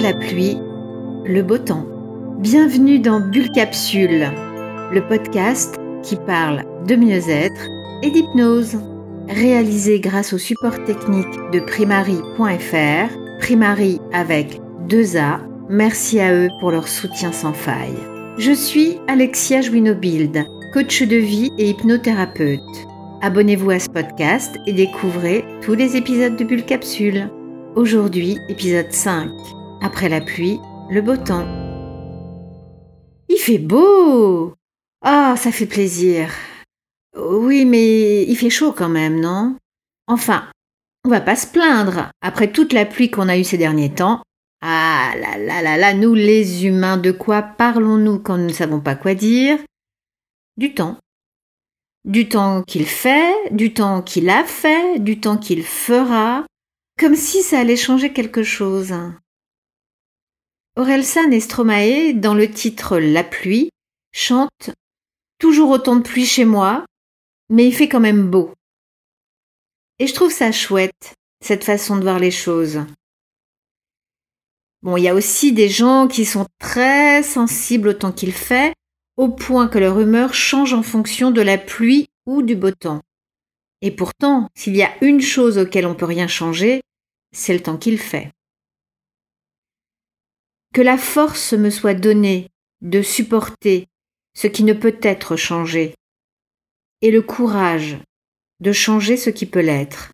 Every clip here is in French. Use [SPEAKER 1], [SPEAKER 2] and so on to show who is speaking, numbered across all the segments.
[SPEAKER 1] La pluie, le beau temps. Bienvenue dans Bulle Capsule, le podcast qui parle de mieux-être et d'hypnose. Réalisé grâce au support technique de primary.fr, Primary avec deux A. Merci à eux pour leur soutien sans faille. Je suis Alexia Jouinobild, coach de vie et hypnothérapeute. Abonnez-vous à ce podcast et découvrez tous les épisodes de Bulle Capsule. Aujourd'hui, épisode 5. Après la pluie, le beau temps. Il fait beau Ah, ça fait plaisir. Oui, mais il fait chaud quand même, non? Enfin, on va pas se plaindre. Après toute la pluie qu'on a eue ces derniers temps. Ah là là là là, nous les humains, de quoi parlons-nous quand nous ne savons pas quoi dire? Du temps. Du temps qu'il fait, du temps qu'il a fait, du temps qu'il fera, comme si ça allait changer quelque chose. Orelsan et dans le titre La pluie, chantent Toujours autant de pluie chez moi, mais il fait quand même beau. Et je trouve ça chouette, cette façon de voir les choses. Bon, il y a aussi des gens qui sont très sensibles au temps qu'il fait, au point que leur humeur change en fonction de la pluie ou du beau temps. Et pourtant, s'il y a une chose auquel on peut rien changer, c'est le temps qu'il fait. Que la force me soit donnée de supporter ce qui ne peut être changé, et le courage de changer ce qui peut l'être,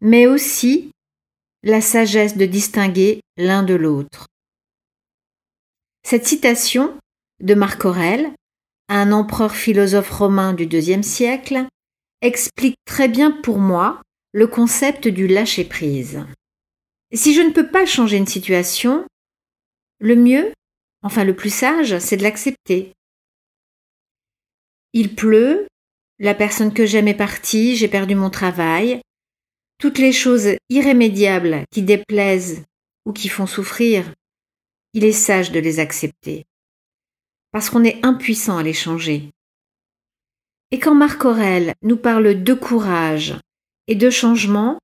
[SPEAKER 1] mais aussi la sagesse de distinguer l'un de l'autre. Cette citation de Marc Aurèle, un empereur philosophe romain du deuxième siècle, explique très bien pour moi le concept du lâcher-prise. Si je ne peux pas changer une situation, le mieux, enfin le plus sage, c'est de l'accepter. Il pleut, la personne que j'aime est partie, j'ai perdu mon travail, toutes les choses irrémédiables qui déplaisent ou qui font souffrir, il est sage de les accepter, parce qu'on est impuissant à les changer. Et quand Marc Aurèle nous parle de courage et de changement,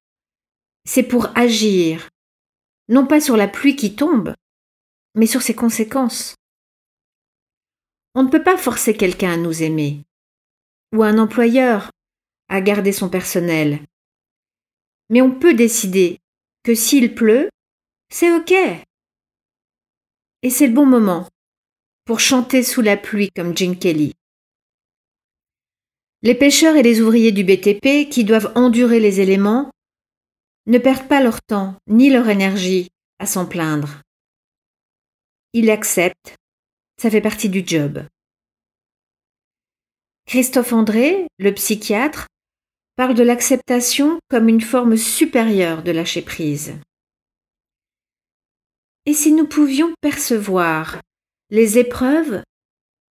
[SPEAKER 1] c'est pour agir, non pas sur la pluie qui tombe, mais sur ses conséquences. On ne peut pas forcer quelqu'un à nous aimer, ou un employeur à garder son personnel. Mais on peut décider que s'il pleut, c'est OK. Et c'est le bon moment pour chanter sous la pluie comme Gene Kelly. Les pêcheurs et les ouvriers du BTP qui doivent endurer les éléments ne perdent pas leur temps ni leur énergie à s'en plaindre. Ils l'acceptent, ça fait partie du job. Christophe André, le psychiatre, parle de l'acceptation comme une forme supérieure de lâcher prise. Et si nous pouvions percevoir les épreuves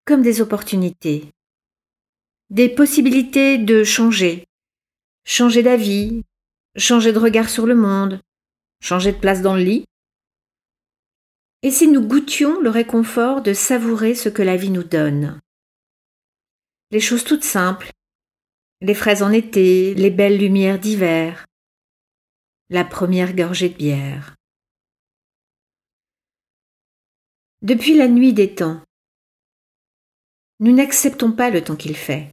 [SPEAKER 1] comme des opportunités des possibilités de changer, changer d'avis, changer de regard sur le monde, changer de place dans le lit. Et si nous goûtions le réconfort de savourer ce que la vie nous donne? Les choses toutes simples, les fraises en été, les belles lumières d'hiver, la première gorgée de bière. Depuis la nuit des temps, nous n'acceptons pas le temps qu'il fait.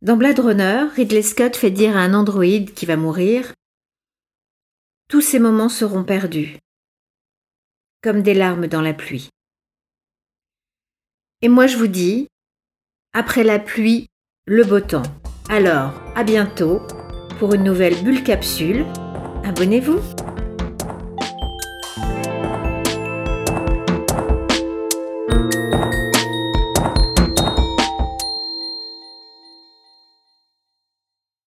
[SPEAKER 1] Dans Blade Runner, Ridley Scott fait dire à un androïde qui va mourir Tous ces moments seront perdus, comme des larmes dans la pluie. Et moi je vous dis, après la pluie, le beau temps. Alors, à bientôt pour une nouvelle bulle capsule. Abonnez-vous